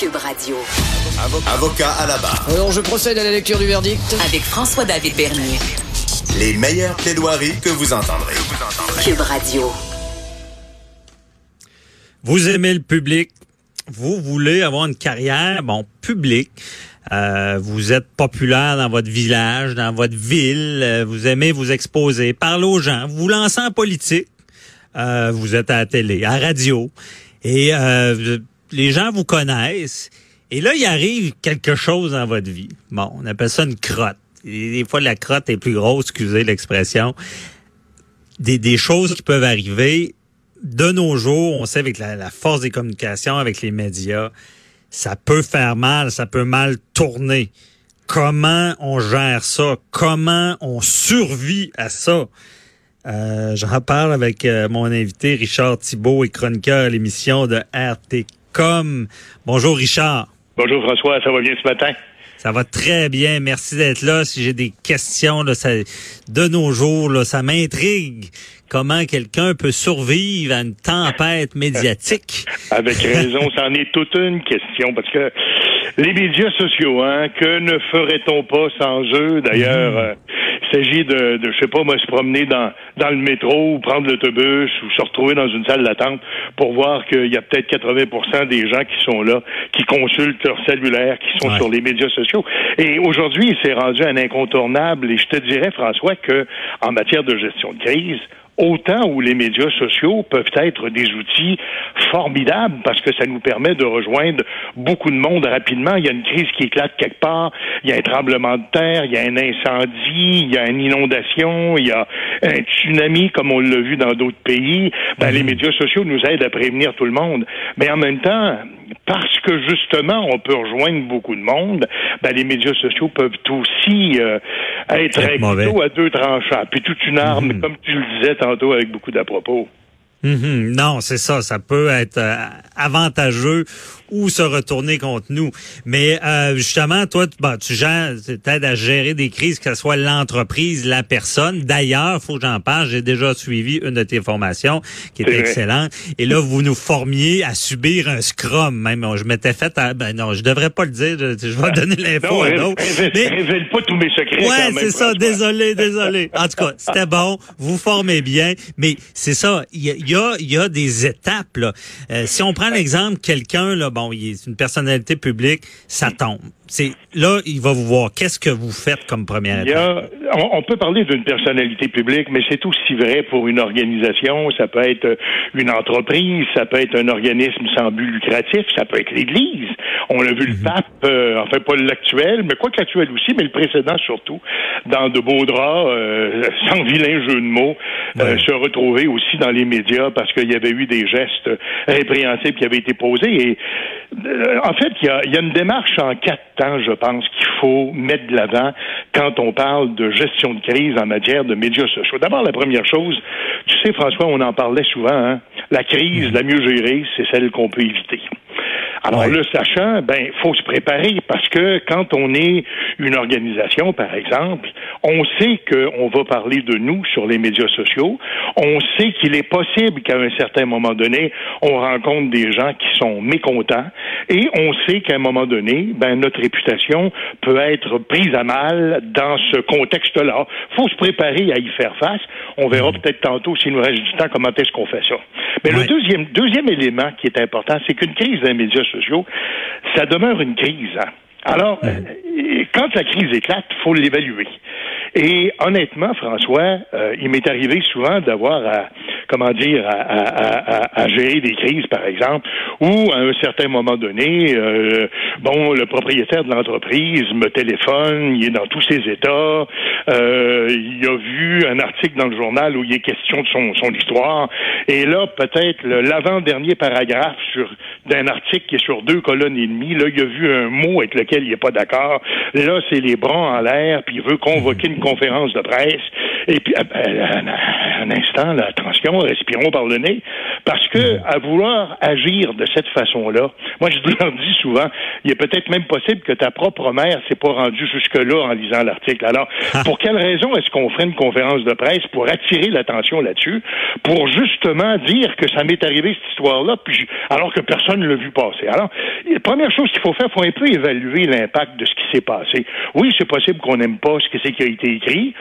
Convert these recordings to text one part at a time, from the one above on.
Cube Radio. Avocat à la barre. Alors, je procède à la lecture du verdict. Avec François-David Bernier. Les meilleures plaidoiries que vous entendrez. Cube Radio. Vous aimez le public. Vous voulez avoir une carrière, bon, publique. Euh, vous êtes populaire dans votre village, dans votre ville. euh, vous aimez vous exposer, parler aux gens. Vous vous lancez en politique. Euh, vous êtes à la télé, à la radio. Et euh, les gens vous connaissent. Et là, il arrive quelque chose dans votre vie. Bon, on appelle ça une crotte. Des fois, la crotte est plus grosse, excusez l'expression. Des, des choses qui peuvent arriver de nos jours, on sait avec la, force des communications, avec les médias, ça peut faire mal, ça peut mal tourner. Comment on gère ça? Comment on survit à ça? Euh, J'en parle avec euh, mon invité Richard Thibault et chroniqueur à l'émission de Bonjour Richard. Bonjour François, ça va bien ce matin? Ça va très bien. Merci d'être là. Si j'ai des questions là, ça, de nos jours, là, ça m'intrigue. Comment quelqu'un peut survivre à une tempête médiatique? Avec raison, c'en est toute une question parce que les médias sociaux, hein, que ne ferait-on pas sans eux? D'ailleurs, euh, il s'agit de, de, je sais pas, moi, se promener dans, dans le métro ou prendre l'autobus ou se retrouver dans une salle d'attente pour voir qu'il y a peut-être 80 des gens qui sont là, qui consultent leur cellulaire, qui sont Ouais. sur les médias sociaux. Et aujourd'hui, c'est rendu un incontournable. Et je te dirais, François, que en matière de gestion de crise, autant où les médias sociaux peuvent être des outils formidables parce que ça nous permet de rejoindre beaucoup de monde rapidement. Il y a une crise qui éclate quelque part, il y a un tremblement de terre, il y a un incendie, il y a une inondation, il y a un tsunami comme on l'a vu dans d'autres pays. Ben, Les médias sociaux nous aident à prévenir tout le monde. Mais en même temps, parce que justement on peut rejoindre beaucoup de monde, ben, les médias sociaux peuvent aussi euh, être à deux tranchants, puis toute une arme, comme tu le disais tantôt avec beaucoup d'à-propos. Mhm. Non, c'est ça. Ça peut être euh, avantageux ou se retourner contre nous. Mais euh, justement, toi, tu- bon, tu gères, t'aides à gérer des crises, que ce soit l'entreprise, la personne. D'ailleurs, faut que j'en parle. J'ai déjà suivi une de tes formations qui était excellente. Et là, vous nous formiez à subir un scrum. Même, je m'étais fait. à- ben non, je devrais pas le dire. Je, je vais donner l'info à d'autres. révèle, Mais- révèle pas tous mes secrets. Ouais, c'est ça. Désolé, désolé. En tout cas, c'était bon. Vous formez bien, mais c'est ça. Il y a, il y a, y a des étapes. Là. Euh, si on prend l'exemple, quelqu'un là, bon, il est une personnalité publique, ça tombe. C'est là, il va vous voir. Qu'est-ce que vous faites comme première Il y étape? a, on, on peut parler d'une personnalité publique, mais c'est aussi vrai pour une organisation. Ça peut être une entreprise, ça peut être un organisme sans but lucratif, ça peut être l'Église. On a vu le pape, euh, enfin pas l'actuel, mais quoi que l'actuel aussi, mais le précédent surtout, dans de beaux draps, euh, sans vilain jeu de mots, euh, se retrouver aussi dans les médias parce qu'il y avait eu des gestes répréhensibles qui avaient été posés. Et en fait, il y a, il y a une démarche en quatre temps, je pense, qu'il faut mettre de l'avant quand on parle de gestion de crise en matière de médias sociaux. D'abord, la première chose, tu sais, François, on en parlait souvent, hein, la crise, la mieux gérée, c'est celle qu'on peut éviter. Alors Ouais. le sachant, ben faut se préparer parce que quand on est une organisation, par exemple, on sait qu'on va parler de nous sur les médias sociaux. On sait qu'il est possible qu'à un certain moment donné, on rencontre des gens qui sont mécontents et on sait qu'à un moment donné, ben notre réputation peut être prise à mal dans ce contexte-là. Faut se préparer à y faire face. On verra peut-être tantôt s'il nous reste du temps comment est-ce qu'on fait ça. Mais Ouais. le deuxième deuxième élément qui est important, c'est qu'une crise des médias sociaux, ça demeure une crise. hein. Alors, euh, quand la crise éclate, faut l'évaluer. Et honnêtement, François, euh, il m'est arrivé souvent d'avoir à, comment dire, à, à- à- à gérer des crises, par exemple, où à un certain moment donné, euh, bon, le propriétaire de l'entreprise me téléphone, il est dans tous ses états, euh, il a vu un article dans le journal où il est question de son, son histoire, et là, peut-être l'avant-dernier paragraphe sur d'un article qui est sur deux colonnes et demie, là, il a vu un mot avec lequel il n'est pas d'accord. Là, c'est les bras en l'air, puis il veut convoquer une conférence de presse. Et puis, un, instant, là, attention, respirons par le nez, parce que à vouloir agir de cette façon-là, moi, je leur dis souvent, il est peut-être même possible que ta propre mère s'est pas rendue jusque-là en lisant l'article. Alors, ah. pour quelle raison est-ce qu'on ferait une conférence de presse pour attirer l'attention là-dessus, pour justement dire que ça m'est arrivé cette histoire-là, puis alors que personne ne l'a vu passer? Alors, la première chose qu'il faut faire, il faut un peu évaluer l'impact de ce qui s'est passé. Oui, c'est possible qu'on n'aime pas ce qui a été écrit.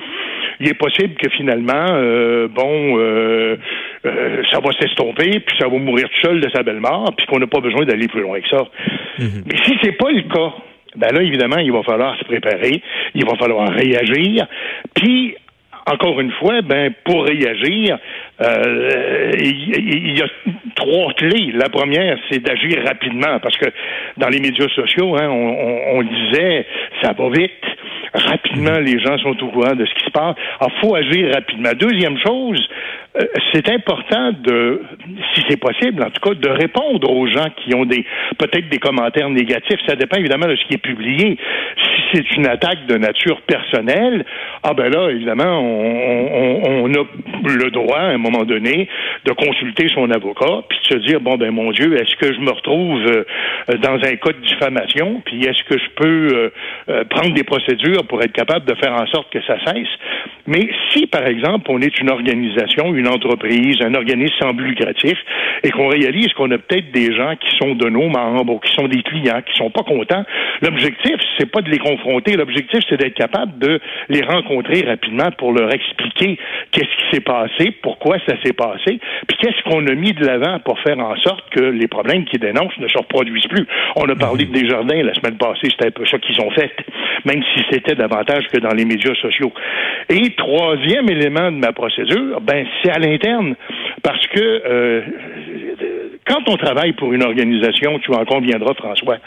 Il est possible que finalement, euh, bon, euh, euh, ça va s'estomper, puis ça va mourir tout seul de sa belle mort, puis qu'on n'a pas besoin d'aller plus loin que ça. Mhm. Mais si c'est pas le cas, ben là, évidemment, il va falloir se préparer, il va falloir réagir, puis encore une fois, ben pour réagir, euh, il, y a trois clés. La première, c'est d'agir rapidement, parce que dans les médias sociaux, hein, on, disait ça va vite. Rapidement, les gens sont au courant de ce qui se passe. Il faut agir rapidement. Deuxième chose, euh, c'est important de, si c'est possible, en tout cas, de répondre aux gens qui ont des peut-être des commentaires négatifs. Ça dépend évidemment de ce qui est publié. Si c'est une attaque de nature personnelle, ah ben là, évidemment, on, on, a le droit, à un moment donné, de consulter son avocat, puis de se dire, bon, ben mon Dieu, est-ce que je me retrouve euh, dans un cas de diffamation, puis est-ce que je peux euh, euh, prendre des procédures pour être capable de faire en sorte que ça cesse? Mais si, par exemple, on est une organisation, une entreprise, un organisme sans but lucratif, et qu'on réalise qu'on a peut-être des gens qui sont de nos membres ou qui sont des clients, qui sont pas contents, l'objectif, c'est pas de les confronter, l'objectif, c'est d'être capable de les rencontrer rapidement pour leur expliquer qu'est-ce qui s'est passé, pourquoi ça s'est passé, puis qu'est-ce qu'on a mis de l'avant pour faire en sorte que les problèmes qu'ils dénoncent ne se reproduisent plus. On a parlé mhm. des jardins la semaine passée, c'était un peu ça qu'ils ont fait, même si c'était davantage que dans les médias sociaux. Et troisième élément de ma procédure, ben c'est à l'interne, parce que euh, quand on travaille pour une organisation, tu en conviendras, François,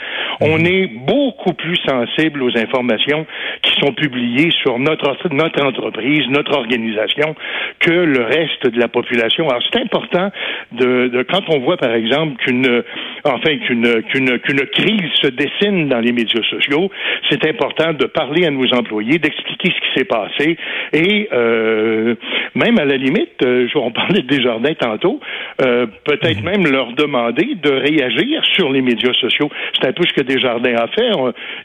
on mhm. est beaucoup plus sensible aux informations qui sont publiées sur notre, entreprise, notre organisation, que le reste de la population. Alors, c'est important de, de, quand on voit, par exemple, qu'une, enfin, qu'une, qu'une, qu'une crise se dessine dans les médias sociaux, c'est important de parler à nos employés, d'expliquer ce qui s'est passé et euh, même à la limite, euh, on parlait des jardins tantôt, euh, peut-être même leur demander de réagir sur les médias sociaux. C'est un peu ce que Desjardins a fait.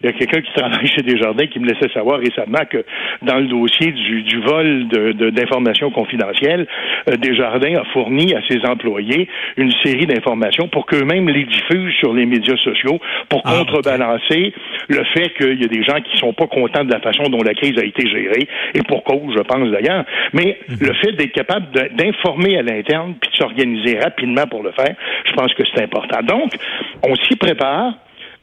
il y a quelqu'un qui travaille chez Desjardins qui me laissait savoir récemment que dans le dossier du, du vol d'informations de, confidentielles, euh, Desjardins a fourni à ses employés une série d'informations pour qu'eux-mêmes les diffusent sur les médias sociaux pour ah, contrebalancer le fait qu'il y a des gens qui sont pas contents de la façon dont la crise a été gérée et pour cause, je pense d'ailleurs. Mais mhm. le fait d'être capable d'informer à l'interne puis de s'organiser rapidement pour le faire, je pense que c'est important. Donc, on s'y prépare.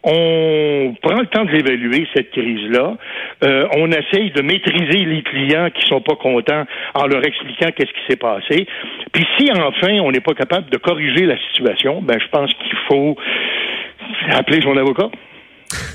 On prend le temps de l'évaluer, cette crise-là. Euh, on essaye de maîtriser les clients qui sont pas contents en leur expliquant qu'est-ce qui s'est passé. Puis si enfin on n'est pas capable de corriger la situation, ben je pense qu'il faut appeler son avocat.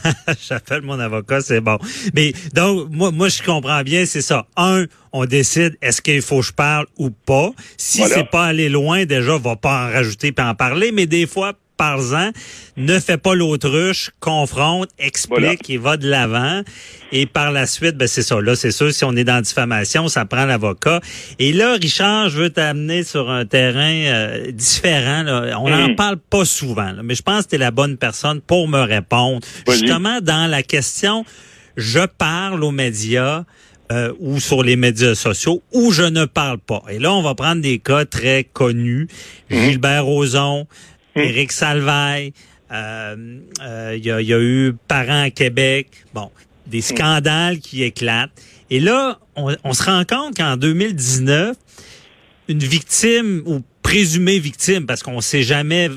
J'appelle mon avocat, c'est bon. Mais donc, moi, moi, je comprends bien, c'est ça. Un, on décide est-ce qu'il faut que je parle ou pas. Si c'est pas aller loin, déjà, on va pas en rajouter puis en parler. Mais des fois, par-en, ne fait pas l'autruche, confronte, explique et va de l'avant. Et par la suite, ben c'est ça. Là, c'est sûr, si on est dans diffamation, ça prend l'avocat. Et là, Richard, je veux t'amener sur un terrain euh, différent. On n'en hmm. parle pas souvent, mais je pense que tu es la bonne personne pour me répondre. Justement, dans la question, je parle aux médias. Euh, ou sur les médias sociaux, ou je ne parle pas. Et là, on va prendre des cas très connus. Hmm. Gilbert Rozon. Éric Salvaille, euh, euh, il y, a, eu Parents à Québec, bon, des hmm. scandales qui éclatent. Et là, on, se rend compte qu'en 2019, une victime ou présumée victime, parce qu'on ne sait jamais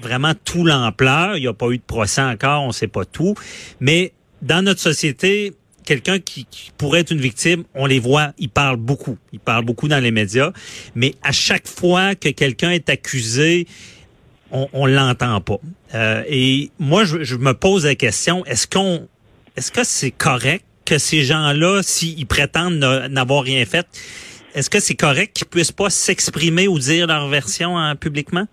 vraiment tout l'ampleur, il n'y a pas eu de procès encore, on ne sait pas tout, mais dans notre société, quelqu'un qui, qui, pourrait être une victime, on les voit, ils parlent beaucoup, ils parlent beaucoup dans les médias, mais à chaque fois que quelqu'un est accusé, on, on l'entend pas. Euh, et moi, je, me pose la question est-ce qu'on, est-ce que c'est correct que ces gens-là, s'ils prétendent n'avoir rien fait, est-ce que c'est correct qu'ils puissent pas s'exprimer ou dire leur version hein, publiquement?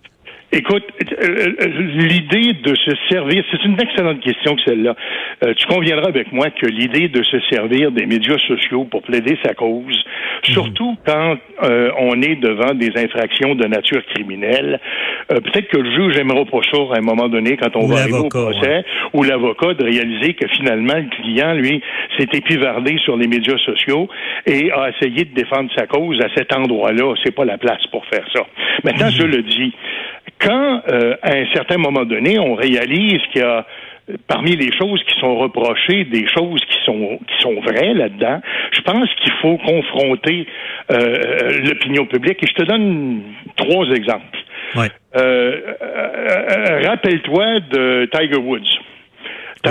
Écoute, l'idée de se servir, c'est une excellente question que celle-là. Euh, tu conviendras avec moi que l'idée de se servir des médias sociaux pour plaider sa cause, mhm. surtout quand euh, on est devant des infractions de nature criminelle, peut-être que le juge n'aimera pas ça à un moment donné quand on va arriver au procès, ou l'avocat de réaliser que finalement le client, lui, s'est épivardé sur les médias sociaux et a essayé de défendre sa cause à cet endroit-là. C'est pas la place pour faire ça. Maintenant, je le dis, quand euh, à un certain moment donné, on réalise qu'il y a parmi les choses qui sont reprochées, des choses qui sont qui sont vraies là-dedans, je pense qu'il faut confronter euh, l'opinion publique. Et je te donne trois exemples. Euh, rappelle-toi de Tiger Woods.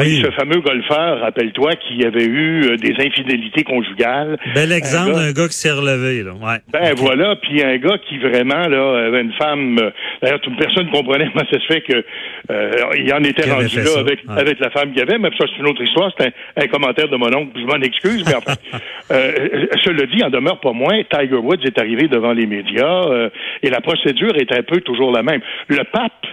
Oui. Ce fameux golfeur, rappelle-toi, qui avait eu euh, des infidélités conjugales. Bel exemple d'un gars qui s'est relevé, là. Ouais. Ben voilà, puis un gars qui vraiment là avait une femme. Euh, d'ailleurs, toute personne comprenait comment ça se fait que euh, il en était rendu là avec avec la femme qu'il avait. Mais ça, c'est une autre histoire. C'est un, commentaire de mon oncle. Je m'en excuse, mais enfin, euh, cela dit, en demeure pas moins. Tiger Woods est arrivé devant les médias et la procédure est un peu toujours la même. Le pape,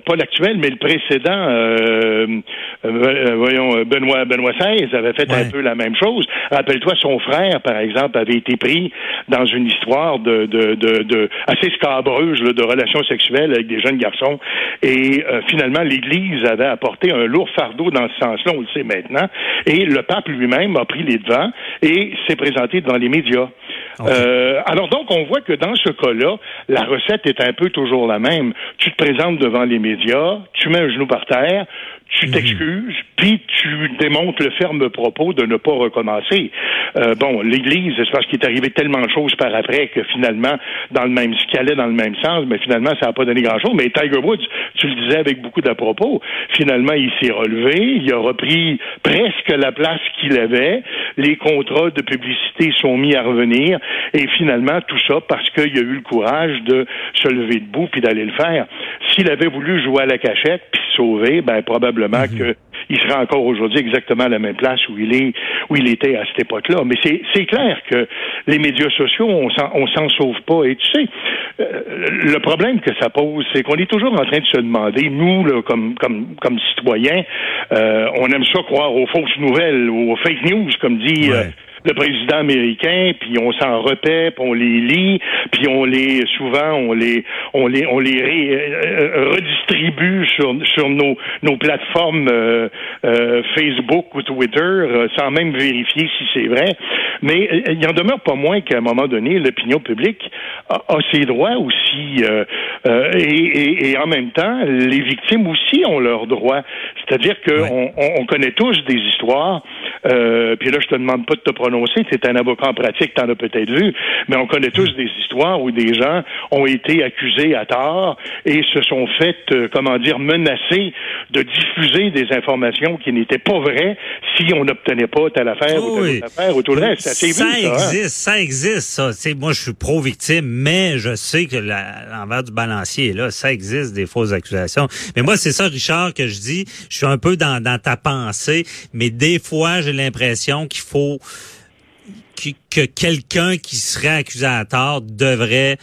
pas l'actuel, mais le précédent euh, euh, euh, voyons, Benoît, Benoît XVI avait fait un peu la même chose. Rappelle-toi, son frère, par exemple, avait été pris dans une histoire de, de, de, assez scabreuse de relations sexuelles avec des jeunes garçons. Et finalement, l'Église avait apporté un lourd fardeau dans ce sens-là, on le sait maintenant. Et le pape lui-même a pris les devants et s'est présenté devant les médias. alors donc, on voit que dans ce cas-là, la recette est un peu toujours la même. Tu te présentes devant les médias, tu mets un genou par terre, tu mhm. t'excuses, puis tu démontres le ferme propos de ne pas recommencer. Euh, bon, l'Église, c'est parce qu'il est arrivé tellement de choses par après que finalement, dans le même, ce qui allait dans le même sens, mais finalement, ça n'a pas donné grand-chose. Mais Tiger Woods, tu le disais avec beaucoup d'à propos, finalement, il s'est relevé, il a repris presque la place qu'il avait, les contrats de publicité sont mis à revenir, et finalement, tout ça parce qu'il a eu le courage de se lever debout puis d'aller le faire. S'il avait voulu jouer à la cachette puis sauver, ben probablement mhm. qu'il serait encore aujourd'hui exactement à la même place où il est où il était à cette époque-là. Mais c'est clair que les médias sociaux, on s'en s'en sauve pas. Et tu sais, euh, le problème que ça pose, c'est qu'on est toujours en train de se demander, nous, là, comme comme comme citoyens, euh, on aime ça croire aux fausses nouvelles, aux fake news, comme dit. Euh, le président américain, puis on s'en repère, puis on les lit, puis on les souvent on les on les on les euh, redistribue sur sur nos nos plateformes euh, euh, Facebook ou Twitter sans même vérifier si c'est vrai. Mais il en demeure pas moins qu'à un moment donné, l'opinion publique a, ses droits aussi, et, et, et, en même temps, les victimes aussi ont leurs droits. C'est-à-dire qu'on on, connaît tous des histoires. puis là, je te demande pas de te prononcer sait c'est un avocat en pratique, t'en as peut-être vu, mais on connaît tous des histoires où des gens ont été accusés à tort et se sont fait, euh, comment dire, menacer de diffuser des informations qui n'étaient pas vraies si on n'obtenait pas telle affaire ou telle affaire ou tout le reste. Ça, ça hein? existe, ça, existe, ça. moi, je suis pro-victime, mais je sais que l'envers du balancier là. Ça existe des fausses accusations. Mais moi, c'est ça, Richard, que je dis. Je suis un peu dans, dans ta pensée, mais des fois, j'ai l'impression qu'il faut que quelqu'un qui serait accusé à tort devrait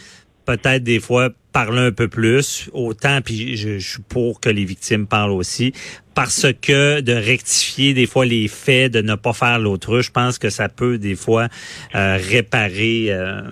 peut-être des fois parler un peu plus, autant, puis je, suis pour que les victimes parlent aussi, parce que de rectifier des fois les faits, de ne pas faire l'autruche, je pense que ça peut des fois euh, réparer, euh,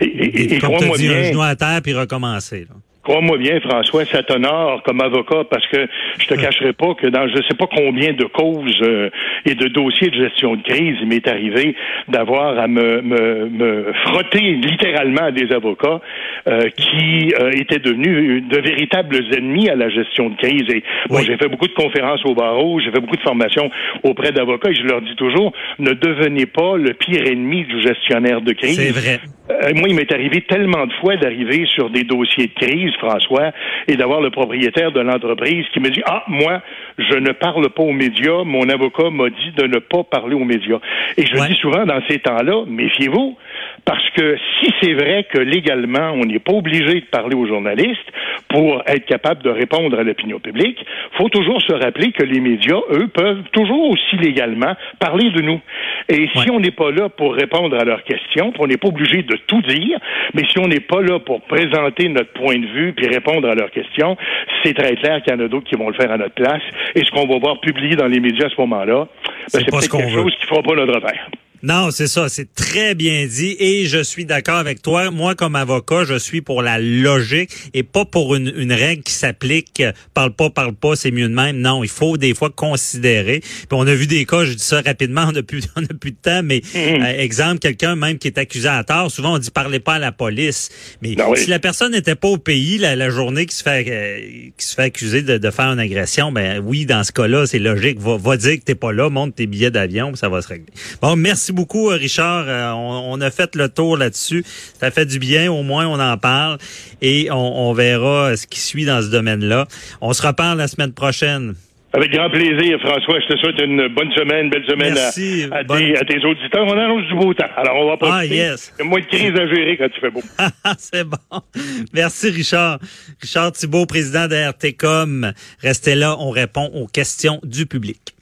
et, comme tu un genou à terre puis recommencer. Là. Crois-moi bien, François, ça t'honore comme avocat parce que je te cacherai pas que dans je sais pas combien de causes euh, et de dossiers de gestion de crise, il m'est arrivé d'avoir à me, me, me, frotter littéralement à des avocats euh, qui euh, étaient devenus de véritables ennemis à la gestion de crise. Et bon, j'ai fait beaucoup de conférences au barreau, j'ai fait beaucoup de formations auprès d'avocats et je leur dis toujours ne devenez pas le pire ennemi du gestionnaire de crise. C'est vrai. Moi, il m'est arrivé tellement de fois d'arriver sur des dossiers de crise François, et d'avoir le propriétaire de l'entreprise qui me dit, ah, moi, je ne parle pas aux médias, mon avocat m'a dit de ne pas parler aux médias. Et je dis souvent dans ces temps-là, méfiez-vous, Parce que si c'est vrai que légalement, on n'est pas obligé de parler aux journalistes pour être capable de répondre à l'opinion publique, faut toujours se rappeler que les médias, eux, peuvent toujours aussi légalement parler de nous. Et si on n'est pas là pour répondre à leurs questions, on n'est pas obligé de tout dire, mais si on n'est pas là pour présenter notre point de vue puis répondre à leurs questions, c'est très clair qu'il y en a d'autres qui vont le faire à notre place. Et ce qu'on va voir publié dans les médias à ce moment-là, ben, c'est peut-être quelque chose qui ne fera pas notre affaire. Non, c'est ça, c'est très bien dit et je suis d'accord avec toi. Moi, comme avocat, je suis pour la logique et pas pour une, une règle qui s'applique euh, parle pas, parle pas, c'est mieux de même. Non, il faut des fois considérer. Puis on a vu des cas, je dis ça rapidement, on n'a plus, on a plus de temps, mais mm-hmm. euh, exemple, quelqu'un même qui est accusé à tort, souvent on dit parlez pas à la police. Mais ben si la personne n'était pas au pays la, la journée qui se fait euh, qui se fait accuser de, de, faire une agression, ben oui, dans ce cas-là, c'est logique. Va, va dire que t'es pas là, monte tes billets d'avion, ça va se régler. Bon, merci beaucoup, euh, Richard. Euh, on, a fait le tour là-dessus. Ça fait du bien, au moins on en parle et on, verra ce qui suit dans ce domaine-là. On se reparle la semaine prochaine. Avec grand plaisir, François. Je te souhaite une bonne semaine, belle semaine à, tes, auditeurs. On annonce du beau temps. Alors, on va pas. Ah, yes. Il y a moins de crise à gérer quand tu fais beau. C'est bon. Merci, Richard. Richard Thibault, président de RTCOM. Restez là. On répond aux questions du public.